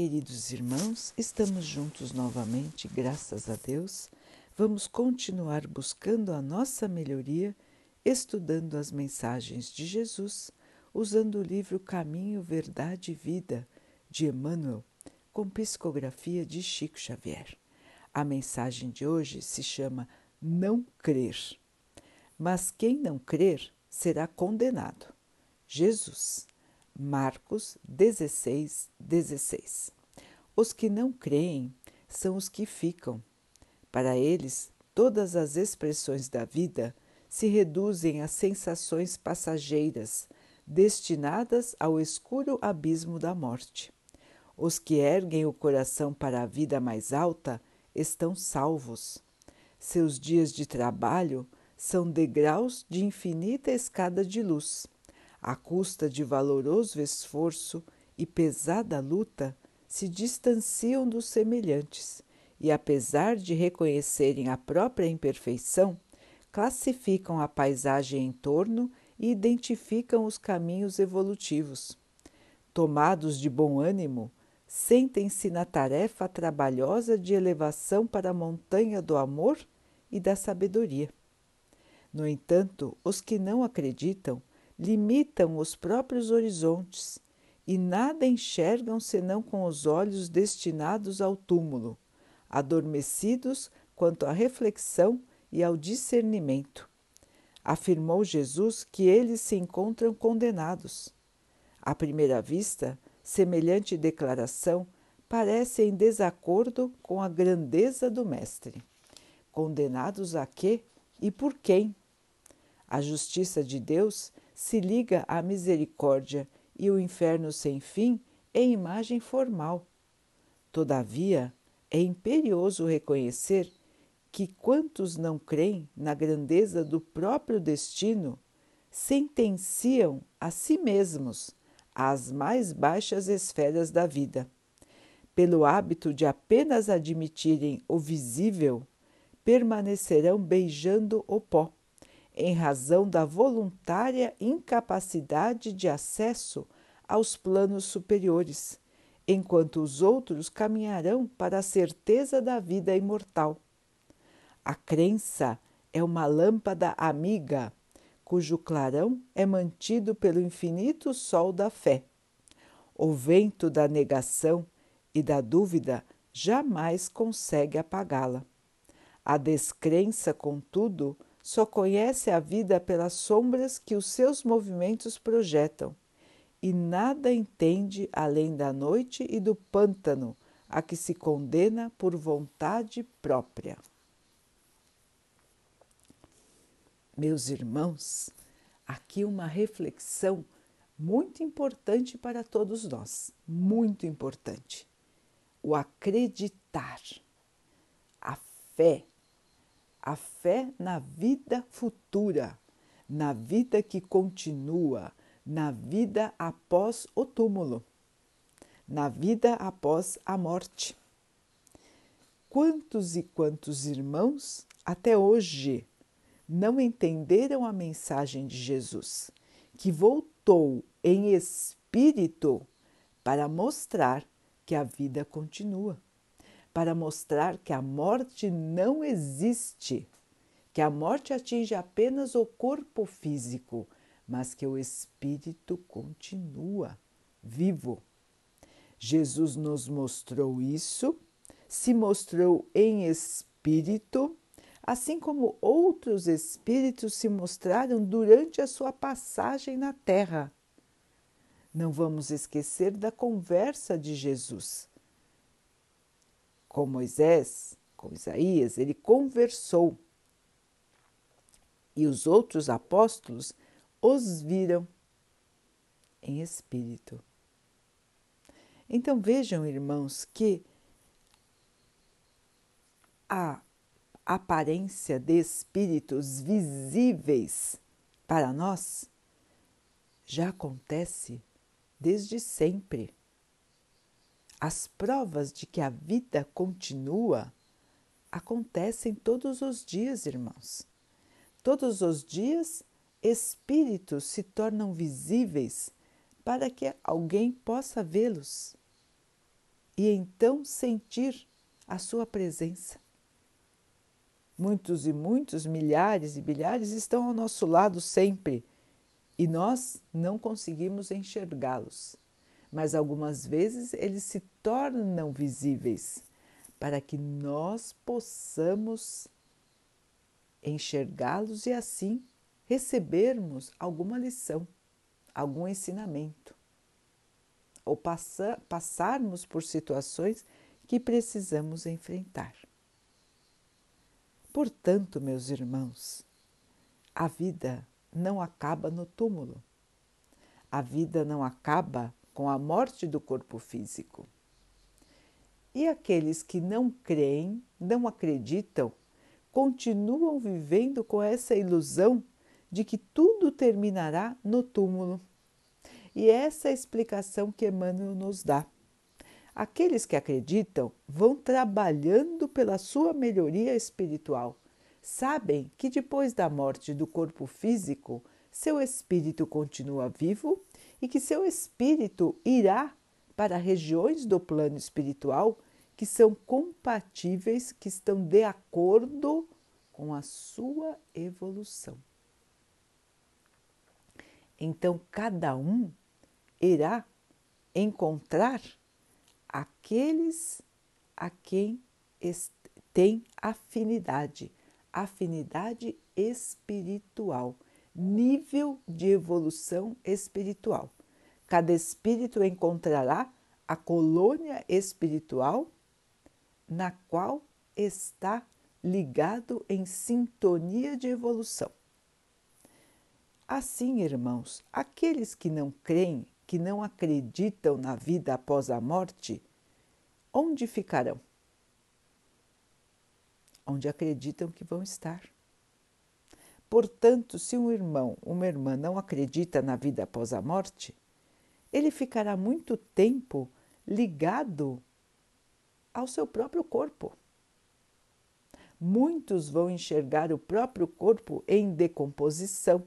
Queridos irmãos, estamos juntos novamente, graças a Deus. Vamos continuar buscando a nossa melhoria, estudando as mensagens de Jesus, usando o livro Caminho, Verdade e Vida de Emmanuel, com psicografia de Chico Xavier. A mensagem de hoje se chama Não Crer. Mas quem não crer será condenado. Jesus. Marcos 16, 16. Os que não creem são os que ficam. Para eles, todas as expressões da vida se reduzem a sensações passageiras, destinadas ao escuro abismo da morte. Os que erguem o coração para a vida mais alta estão salvos. Seus dias de trabalho são degraus de infinita escada de luz à custa de valoroso esforço e pesada luta, se distanciam dos semelhantes e, apesar de reconhecerem a própria imperfeição, classificam a paisagem em torno e identificam os caminhos evolutivos. Tomados de bom ânimo, sentem-se na tarefa trabalhosa de elevação para a montanha do amor e da sabedoria. No entanto, os que não acreditam limitam os próprios horizontes e nada enxergam senão com os olhos destinados ao túmulo, adormecidos quanto à reflexão e ao discernimento. Afirmou Jesus que eles se encontram condenados. À primeira vista, semelhante declaração parece em desacordo com a grandeza do Mestre. Condenados a quê e por quem? A justiça de Deus se liga à misericórdia e o inferno sem fim é imagem formal. Todavia, é imperioso reconhecer que quantos não creem na grandeza do próprio destino sentenciam a si mesmos às mais baixas esferas da vida. Pelo hábito de apenas admitirem o visível, permanecerão beijando o pó em razão da voluntária incapacidade de acesso aos planos superiores, enquanto os outros caminharão para a certeza da vida imortal. A crença é uma lâmpada amiga, cujo clarão é mantido pelo infinito sol da fé. O vento da negação e da dúvida jamais consegue apagá-la. A descrença, contudo, só conhece a vida pelas sombras que os seus movimentos projetam e nada entende além da noite e do pântano a que se condena por vontade própria. Meus irmãos, aqui uma reflexão muito importante para todos nós, muito importante. O acreditar, a fé a fé na vida futura, na vida que continua, na vida após o túmulo, na vida após a morte. Quantos e quantos irmãos até hoje não entenderam a mensagem de Jesus, que voltou em espírito para mostrar que a vida continua? Para mostrar que a morte não existe, que a morte atinge apenas o corpo físico, mas que o espírito continua vivo. Jesus nos mostrou isso, se mostrou em espírito, assim como outros espíritos se mostraram durante a sua passagem na Terra. Não vamos esquecer da conversa de Jesus com Moisés, com Isaías, ele conversou e os outros apóstolos os viram em espírito. Então vejam, irmãos, que a aparência de espíritos visíveis para nós já acontece desde sempre. As provas de que a vida continua acontecem todos os dias, irmãos. Todos os dias, espíritos se tornam visíveis para que alguém possa vê-los. e então sentir a sua presença. Muitos e muitos, milhares e bilhares estão ao nosso lado sempre e nós não conseguimos enxergá-los. Mas algumas vezes eles se tornam visíveis para que nós possamos enxergá-los e assim recebermos alguma lição, algum ensinamento, ou passar, passarmos por situações que precisamos enfrentar. Portanto, meus irmãos, a vida não acaba no túmulo. A vida não acaba com a morte do corpo físico. E aqueles que não creem, não acreditam, continuam vivendo com essa ilusão de que tudo terminará no túmulo. E essa é a explicação que Emmanuel nos dá. Aqueles que acreditam vão trabalhando pela sua melhoria espiritual. Sabem que depois da morte do corpo físico, seu espírito continua vivo e que seu espírito irá para regiões do plano espiritual que são compatíveis, que estão de acordo com a sua evolução. Então, cada um irá encontrar aqueles a quem tem afinidade, afinidade espiritual, nível de evolução espiritual. Cada espírito encontrará a colônia espiritual na qual está ligado em sintonia de evolução. Assim, irmãos, aqueles que não creem que não acreditam na vida após a morte, onde ficarão? Onde acreditam que vão estar. Portanto, se um irmão, uma irmã não acredita na vida após a morte, ele ficará muito tempo ligado ao seu próprio corpo. Muitos vão enxergar o próprio corpo em decomposição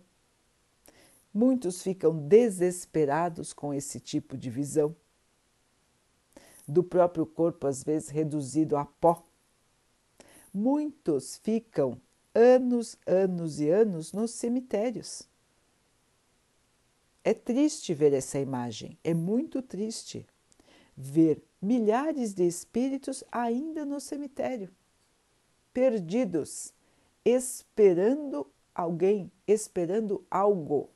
Muitos ficam desesperados com esse tipo de visão, do próprio corpo, às vezes reduzido a pó. Muitos ficam anos, anos e anos nos cemitérios. É triste ver essa imagem, é muito triste ver milhares de espíritos ainda no cemitério, perdidos, esperando alguém, esperando algo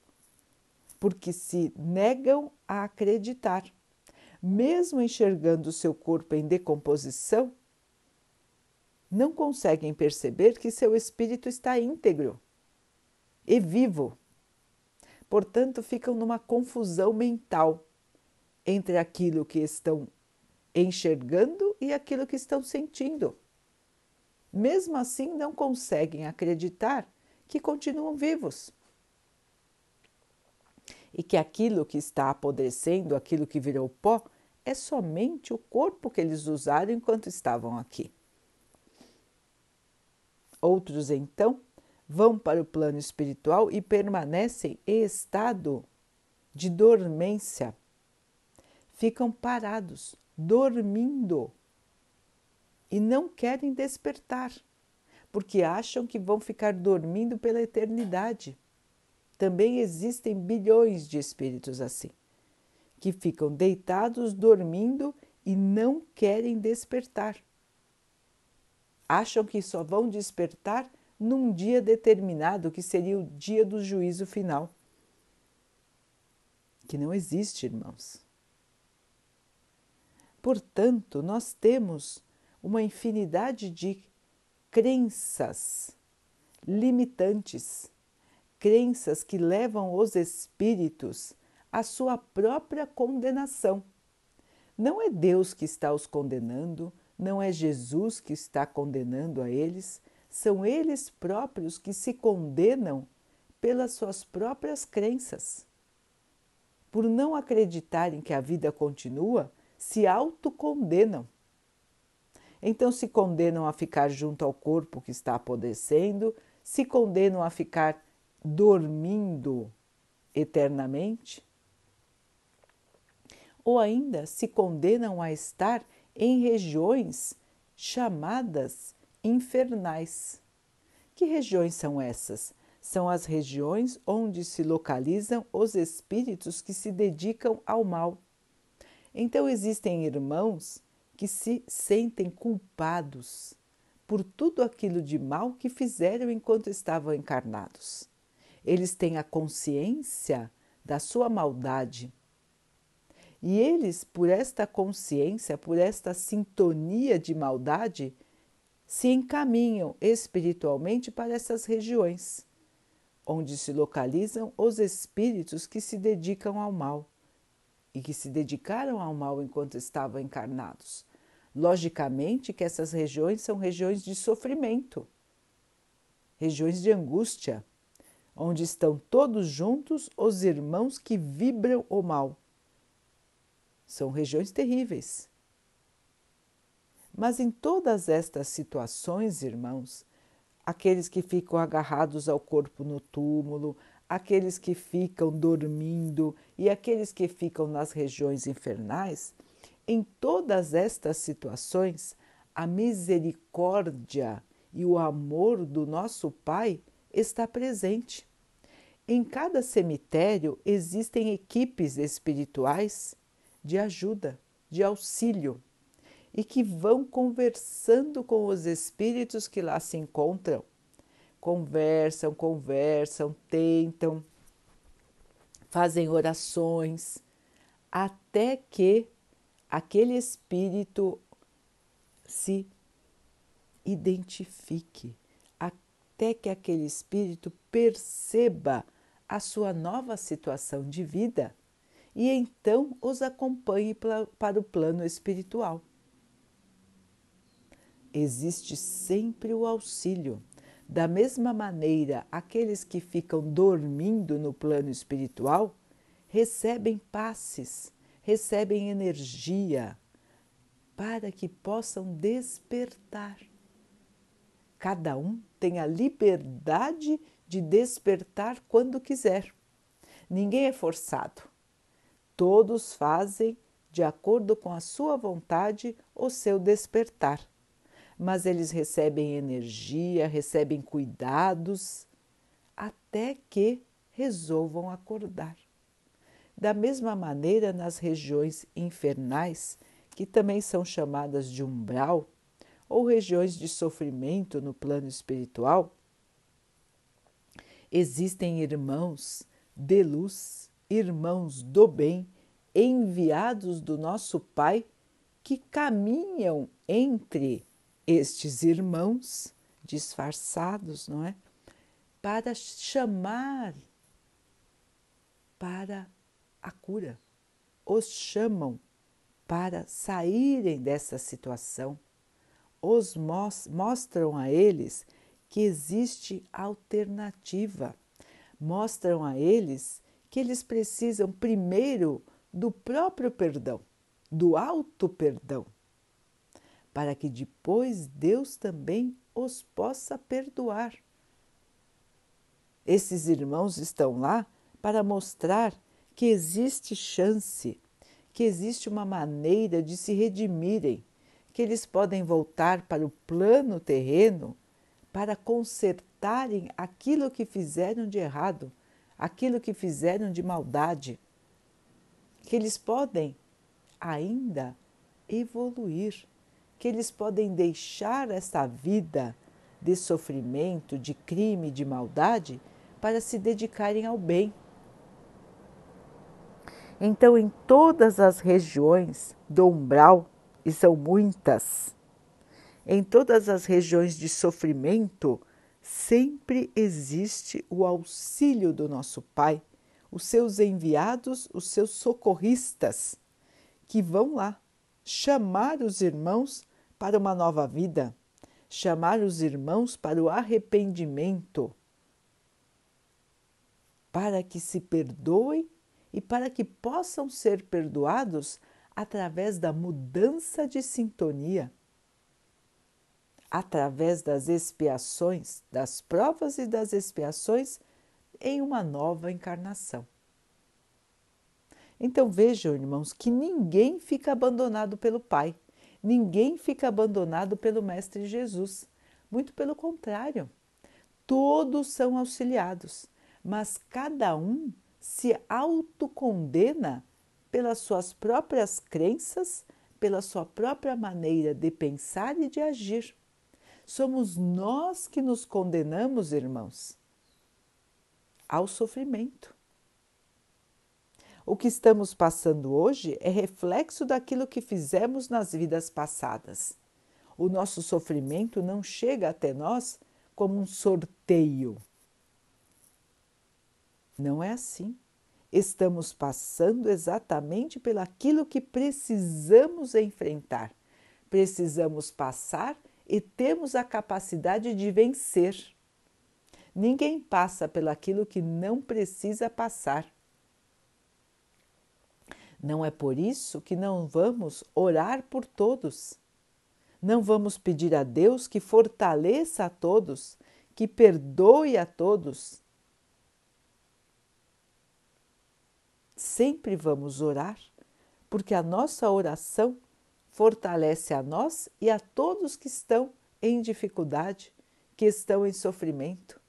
porque se negam a acreditar. Mesmo enxergando seu corpo em decomposição, não conseguem perceber que seu espírito está íntegro e vivo. Portanto, ficam numa confusão mental entre aquilo que estão enxergando e aquilo que estão sentindo. Mesmo assim, não conseguem acreditar que continuam vivos e que aquilo que está apodrecendo, aquilo que virou pó, é somente o corpo que eles usaram enquanto estavam aqui. Outros, então, vão para o plano espiritual e permanecem em estado de dormência. Ficam parados, dormindo e não querem despertar, porque acham que vão ficar dormindo pela eternidade. Também existem bilhões de espíritos assim, que ficam deitados dormindo e não querem despertar. Acham que só vão despertar num dia determinado, que seria o dia do juízo final. Que não existe, irmãos. Portanto, nós temos uma infinidade de crenças limitantes crenças que levam os espíritos à sua própria condenação. Não é Deus que está os condenando, não é Jesus que está condenando a eles, são eles próprios que se condenam pelas suas próprias crenças. Por não acreditarem que a vida continua, se autocondenam. Então se condenam a ficar junto ao corpo que está apodrecendo, se condenam a ficar dormindo eternamente? Ou ainda se condenam a estar em regiões chamadas infernais. Que regiões são essas? São as regiões onde se localizam os espíritos que se dedicam ao mal. Então existem irmãos que se sentem culpados por tudo aquilo de mal que fizeram enquanto estavam encarnados. Eles têm a consciência da sua maldade. E eles, por esta consciência, por esta sintonia de maldade, se encaminham espiritualmente para essas regiões, onde se localizam os espíritos que se dedicam ao mal e que se dedicaram ao mal enquanto estavam encarnados. Logicamente que essas regiões são regiões de sofrimento, regiões de angústia, onde estão todos juntos os irmãos que vibram o mal. São regiões terríveis. Mas em todas estas situações, irmãos, aqueles que ficam agarrados ao corpo no túmulo, aqueles que ficam dormindo e aqueles que ficam nas regiões infernais, em todas estas situações, a misericórdia e o amor do nosso Pai está presente. Em cada cemitério existem equipes espirituais de ajuda, de auxílio e que vão conversando com os espíritos que lá se encontram. Conversam, conversam, tentam, fazem orações, até que aquele espírito se identifique, até que aquele espírito perceba a sua nova situação de vida e então os acompanhe para o plano espiritual existe sempre o auxílio. Da mesma maneira, aqueles que ficam dormindo no plano espiritual recebem passes, recebem energia para que possam despertar. Cada um tem a liberdade de despertar quando quiser. Ninguém é forçado. Todos fazem, de acordo com a sua vontade, o seu despertar mas eles recebem energia, recebem cuidados, até que resolvam acordar. Da mesma maneira, nas regiões infernais, que também são chamadas de umbral, ou regiões de sofrimento no plano espiritual, existem irmãos de luz, irmãos do bem, enviados do nosso Pai, que caminham entre estes irmãos disfarçados, não é? Para chamar para a cura. Os chamam para saírem dessa situação. Os mostram a eles que existe alternativa. Mostram a eles que eles precisam primeiro do próprio perdão, do auto perdão para que depois Deus também os possa perdoar. Esses irmãos estão lá para mostrar que existe chance, que existe uma maneira de se redimirem, que eles podem voltar para o plano terreno para consertarem aquilo que fizeram de errado, aquilo que fizeram de maldade, que eles podem ainda evoluir que eles podem deixar essa vida de sofrimento, de crime, de maldade, para se dedicarem ao bem. Então, em todas as regiões do umbral, e são muitas, em todas as regiões de sofrimento, sempre existe o auxílio do nosso Pai, os seus enviados, os seus socorristas, que vão lá chamar os irmãos para uma nova vida, chamar os irmãos para o arrependimento, para que se perdoem e para que possam ser perdoados através da mudança de sintonia, através das expiações, das provas e das expiações em uma nova encarnação. Então vejam, irmãos, que ninguém fica abandonado pelo Pai, Ninguém fica abandonado pelo Mestre Jesus. Muito pelo contrário, todos são auxiliados, mas cada um se autocondena pelas suas próprias crenças, pela sua própria maneira de pensar e de agir. Somos nós que nos condenamos, irmãos, ao sofrimento. O que estamos passando hoje é reflexo daquilo que fizemos nas vidas passadas. O nosso sofrimento não chega até nós como um sorteio. Não é assim. Estamos passando exatamente pelaquilo que precisamos enfrentar. Precisamos passar e temos a capacidade de vencer. Ninguém passa pelaquilo que não precisa passar. Não é por isso que não vamos orar por todos. Não vamos pedir a Deus que fortaleça a todos, que perdoe a todos. Sempre vamos orar, porque a nossa oração fortalece a nós e a todos que estão em dificuldade, que estão em sofrimento.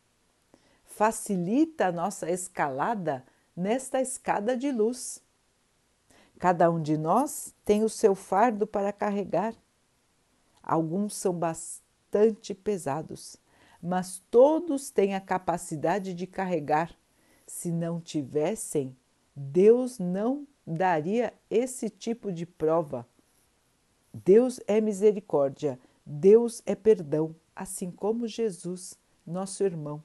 Facilita a nossa escalada nesta escada de luz. Cada um de nós tem o seu fardo para carregar. Alguns são bastante pesados, mas todos têm a capacidade de carregar. Se não tivessem, Deus não daria esse tipo de prova. Deus é misericórdia, Deus é perdão, assim como Jesus, nosso irmão.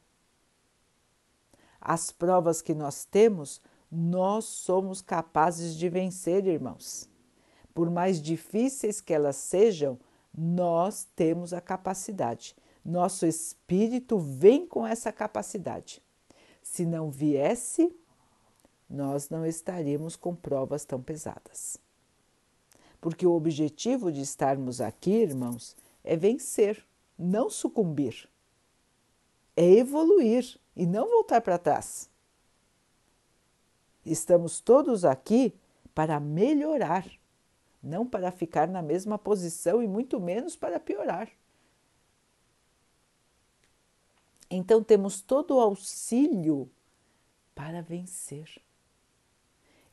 As provas que nós temos nós somos capazes de vencer, irmãos. Por mais difíceis que elas sejam, nós temos a capacidade. Nosso espírito vem com essa capacidade. Se não viesse, nós não estaríamos com provas tão pesadas. Porque o objetivo de estarmos aqui, irmãos, é vencer, não sucumbir. É evoluir e não voltar para trás. Estamos todos aqui para melhorar, não para ficar na mesma posição e muito menos para piorar. Então temos todo o auxílio para vencer.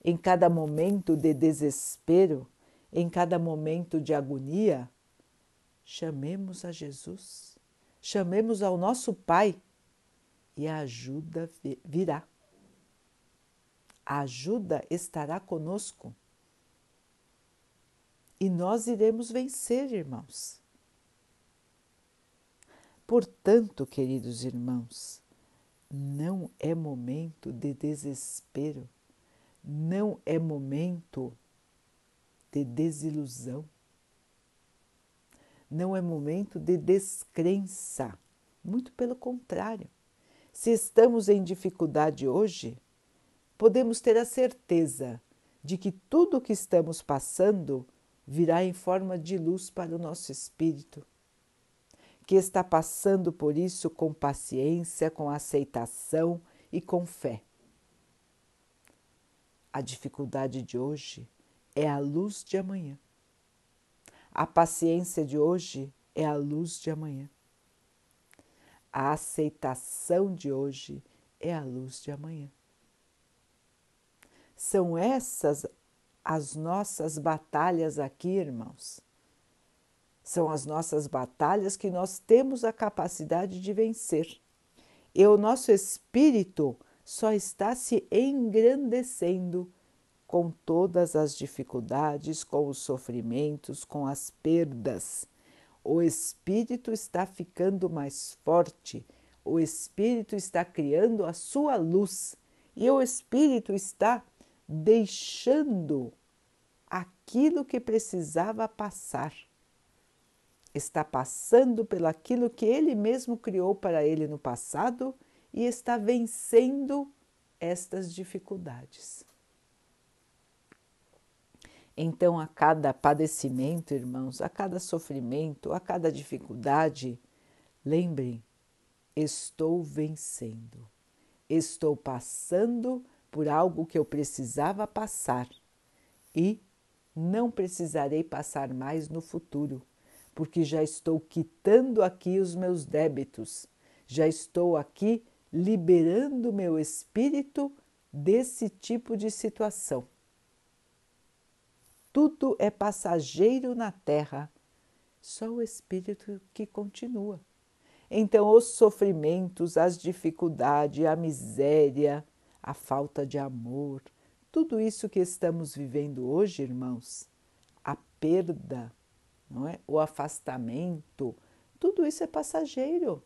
Em cada momento de desespero, em cada momento de agonia, chamemos a Jesus, chamemos ao nosso Pai e a ajuda virá a ajuda estará conosco. E nós iremos vencer, irmãos. Portanto, queridos irmãos, não é momento de desespero, não é momento de desilusão, não é momento de descrença, muito pelo contrário. Se estamos em dificuldade hoje, podemos ter a certeza de que tudo o que estamos passando virá em forma de luz para o nosso espírito, que está passando por isso com paciência, com aceitação e com fé. A dificuldade de hoje é a luz de amanhã. A paciência de hoje é a luz de amanhã. A aceitação de hoje é a luz de amanhã. São essas as nossas batalhas aqui, irmãos. São as nossas batalhas que nós temos a capacidade de vencer. E o nosso espírito só está se engrandecendo com todas as dificuldades, com os sofrimentos, com as perdas. O espírito está ficando mais forte, o espírito está criando a sua luz e o espírito está deixando aquilo que precisava passar. Está passando pelo aquilo que ele mesmo criou para ele no passado e está vencendo estas dificuldades. Então, a cada padecimento, irmãos, a cada sofrimento, a cada dificuldade, lembrem: estou vencendo, estou passando por algo que eu precisava passar e não precisarei passar mais no futuro, porque já estou quitando aqui os meus débitos, já estou aqui liberando meu espírito desse tipo de situação. Tudo é passageiro na terra, só o espírito que continua. Então, os sofrimentos, as dificuldades, a miséria, a falta de amor, tudo isso que estamos vivendo hoje, irmãos, a perda, não é? o afastamento, tudo isso é passageiro.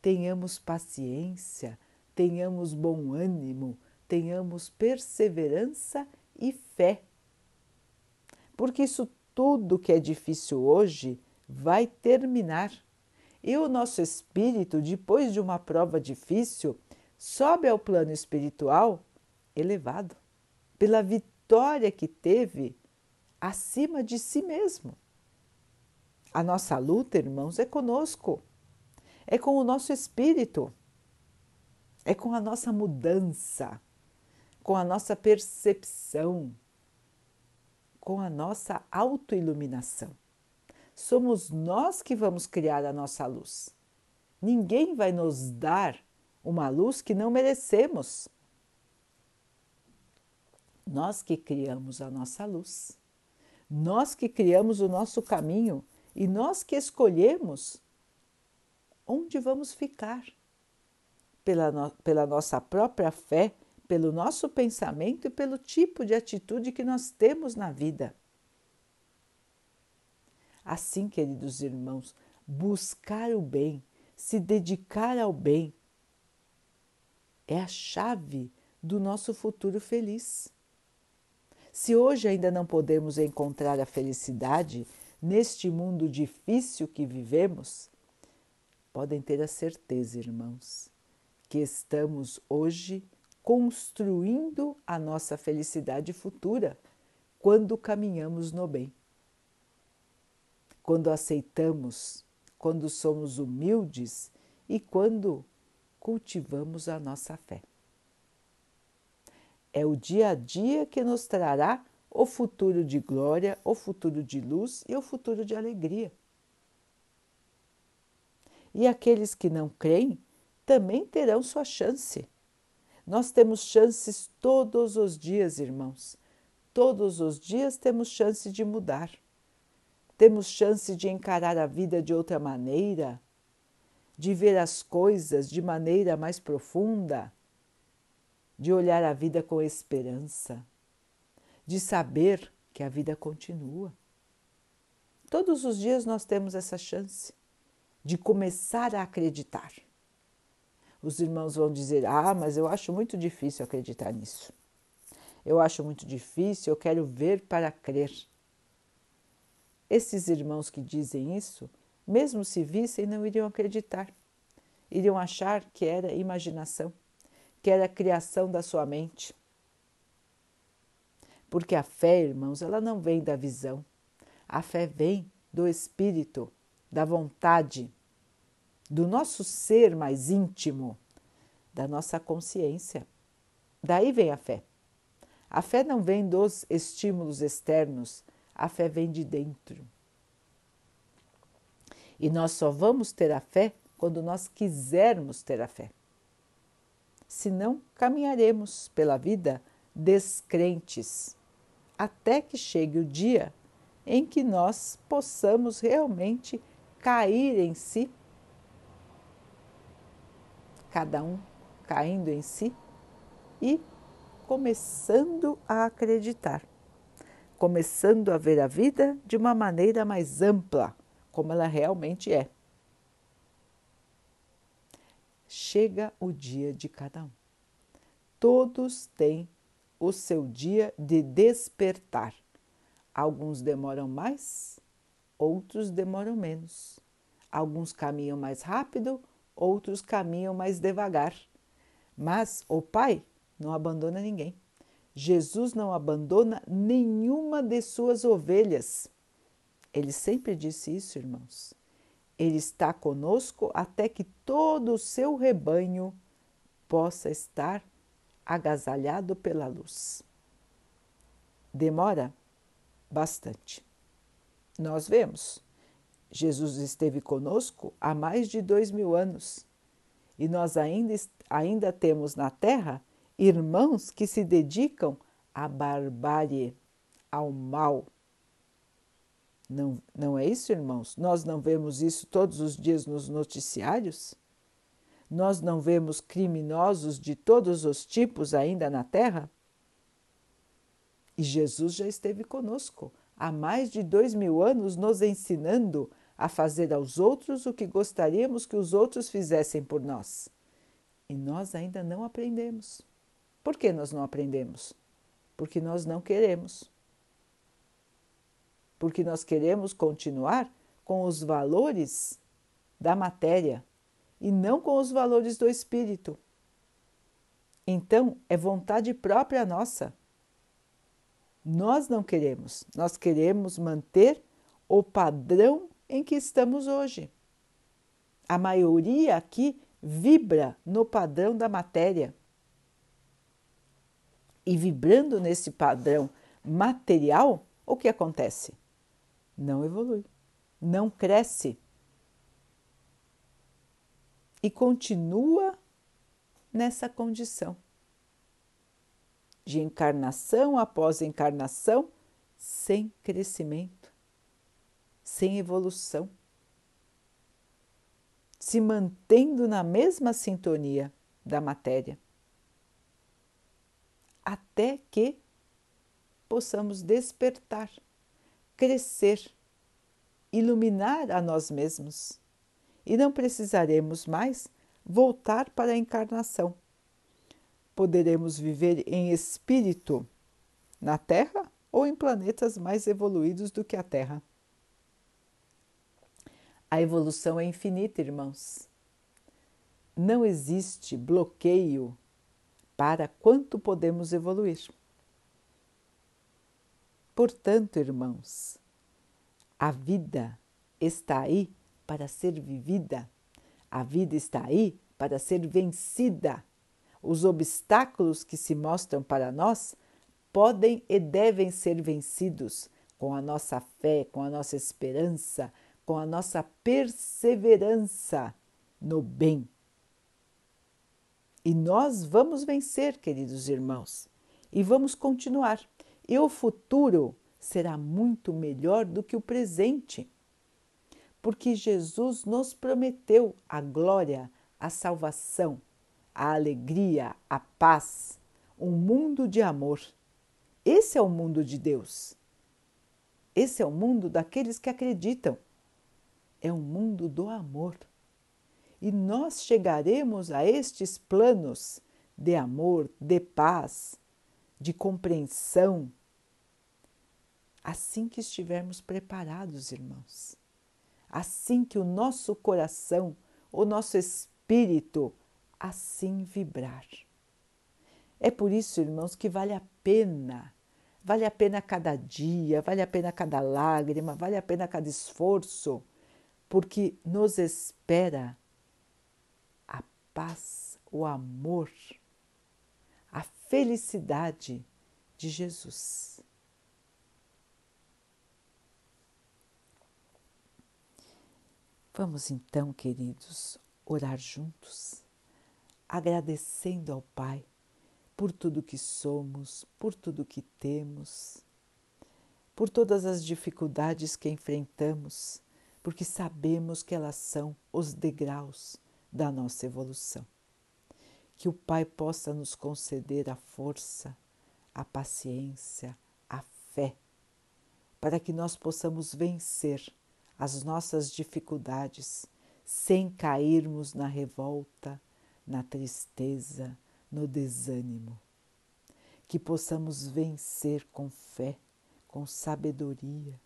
Tenhamos paciência, tenhamos bom ânimo, tenhamos perseverança e fé. Porque isso tudo que é difícil hoje vai terminar. E o nosso espírito, depois de uma prova difícil, sobe ao plano espiritual elevado pela vitória que teve acima de si mesmo. A nossa luta, irmãos, é conosco, é com o nosso espírito, é com a nossa mudança, com a nossa percepção, com a nossa autoiluminação. Somos nós que vamos criar a nossa luz. Ninguém vai nos dar uma luz que não merecemos. Nós que criamos a nossa luz, nós que criamos o nosso caminho e nós que escolhemos onde vamos ficar. Pela, no, pela nossa própria fé, pelo nosso pensamento e pelo tipo de atitude que nós temos na vida. Assim, queridos irmãos, buscar o bem, se dedicar ao bem, é a chave do nosso futuro feliz. Se hoje ainda não podemos encontrar a felicidade neste mundo difícil que vivemos, podem ter a certeza, irmãos, que estamos hoje construindo a nossa felicidade futura quando caminhamos no bem quando aceitamos, quando somos humildes e quando cultivamos a nossa fé. É o dia a dia que nos trará o futuro de glória, o futuro de luz e o futuro de alegria. E aqueles que não creem também terão sua chance. Nós temos chances todos os dias, irmãos. Todos os dias temos chance de mudar. Temos chance de encarar a vida de outra maneira, de ver as coisas de maneira mais profunda, de olhar a vida com esperança, de saber que a vida continua. Todos os dias nós temos essa chance de começar a acreditar. Os irmãos vão dizer: Ah, mas eu acho muito difícil acreditar nisso. Eu acho muito difícil, eu quero ver para crer. Esses irmãos que dizem isso, mesmo se vissem, não iriam acreditar. Iriam achar que era imaginação, que era criação da sua mente. Porque a fé, irmãos, ela não vem da visão. A fé vem do espírito, da vontade, do nosso ser mais íntimo, da nossa consciência. Daí vem a fé. A fé não vem dos estímulos externos, a fé vem de dentro. E nós só vamos ter a fé quando nós quisermos ter a fé. Senão, caminharemos pela vida descrentes, até que chegue o dia em que nós possamos realmente cair em si, cada um caindo em si e começando a acreditar começando a ver a vida de uma maneira mais ampla, como ela realmente é. Chega o dia de cada um. Todos têm o seu dia de despertar. Alguns demoram mais, outros demoram menos. Alguns caminham mais rápido, outros caminham mais devagar. Mas o Pai não abandona ninguém. Jesus não abandona nenhuma de suas ovelhas. Ele sempre disse isso, irmãos. Ele está conosco até que todo o seu rebanho possa estar agasalhado pela luz. Demora bastante. Nós vemos. Jesus esteve conosco há mais de dois mil anos e nós ainda, ainda temos na Terra irmãos que se dedicam à barbárie, ao mal. Não, não é isso, irmãos? Nós não vemos isso todos os dias nos noticiários? Nós não vemos criminosos de todos os tipos ainda na Terra? E Jesus já esteve conosco há mais de dois mil anos, nos ensinando a fazer aos outros o que gostaríamos que os outros fizessem por nós. E nós ainda não aprendemos. Por que nós não aprendemos? Porque nós não queremos. Porque nós queremos continuar com os valores da matéria e não com os valores do espírito. Então, é vontade própria nossa. Nós não queremos, nós queremos manter o padrão em que estamos hoje. A maioria aqui vibra no padrão da matéria. E vibrando nesse padrão material, o que acontece? Não evolui, não cresce e continua nessa condição de encarnação após encarnação sem crescimento, sem evolução, se mantendo na mesma sintonia da matéria, até que possamos despertar, crescer, iluminar a nós mesmos e não precisaremos mais voltar para a encarnação. Poderemos viver em espírito na Terra ou em planetas mais evoluídos do que a Terra. A evolução é infinita, irmãos. Não existe bloqueio para quanto podemos evoluir. Portanto, irmãos, a vida está aí para ser vivida. A vida está aí para ser vencida. Os obstáculos que se mostram para nós podem e devem ser vencidos com a nossa fé, com a nossa esperança, com a nossa perseverança no bem. E nós vamos vencer, queridos irmãos, e vamos continuar. E o futuro será muito melhor do que o presente porque Jesus nos prometeu a glória, a salvação, a alegria, a paz, um mundo de amor. Esse é o mundo de Deus. Esse é o mundo daqueles que acreditam. É um mundo do amor. E nós chegaremos a estes planos de amor, de paz, de compreensão, assim que estivermos preparados, irmãos assim que o nosso coração, o nosso espírito assim vibrar. É por isso, irmãos, que vale a pena, vale a pena cada dia, vale a pena cada lágrima, vale a pena cada esforço, porque nos espera a paz, o amor, a felicidade de Jesus. Vamos então, queridos, orar juntos, agradecendo ao Pai por tudo que somos, por tudo que temos, por todas as dificuldades que enfrentamos, porque sabemos que elas são os degraus da nossa evolução. Que o Pai possa nos conceder a força, a paciência, a fé, para que nós possamos vencer as nossas dificuldades sem cairmos na revolta, na tristeza, no desânimo. Que possamos vencer com fé, com sabedoria,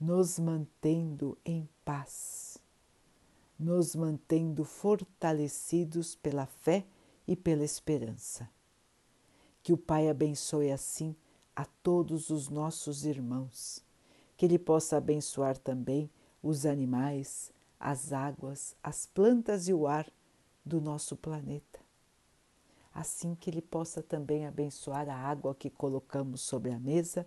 nos mantendo em paz, nos mantendo fortalecidos pela fé e pela esperança. Que o Pai abençoe assim a todos os nossos irmãos que Ele possa abençoar também os animais, as águas, as plantas e o ar do nosso planeta. assim que Ele possa também abençoar a água que colocamos sobre a mesa,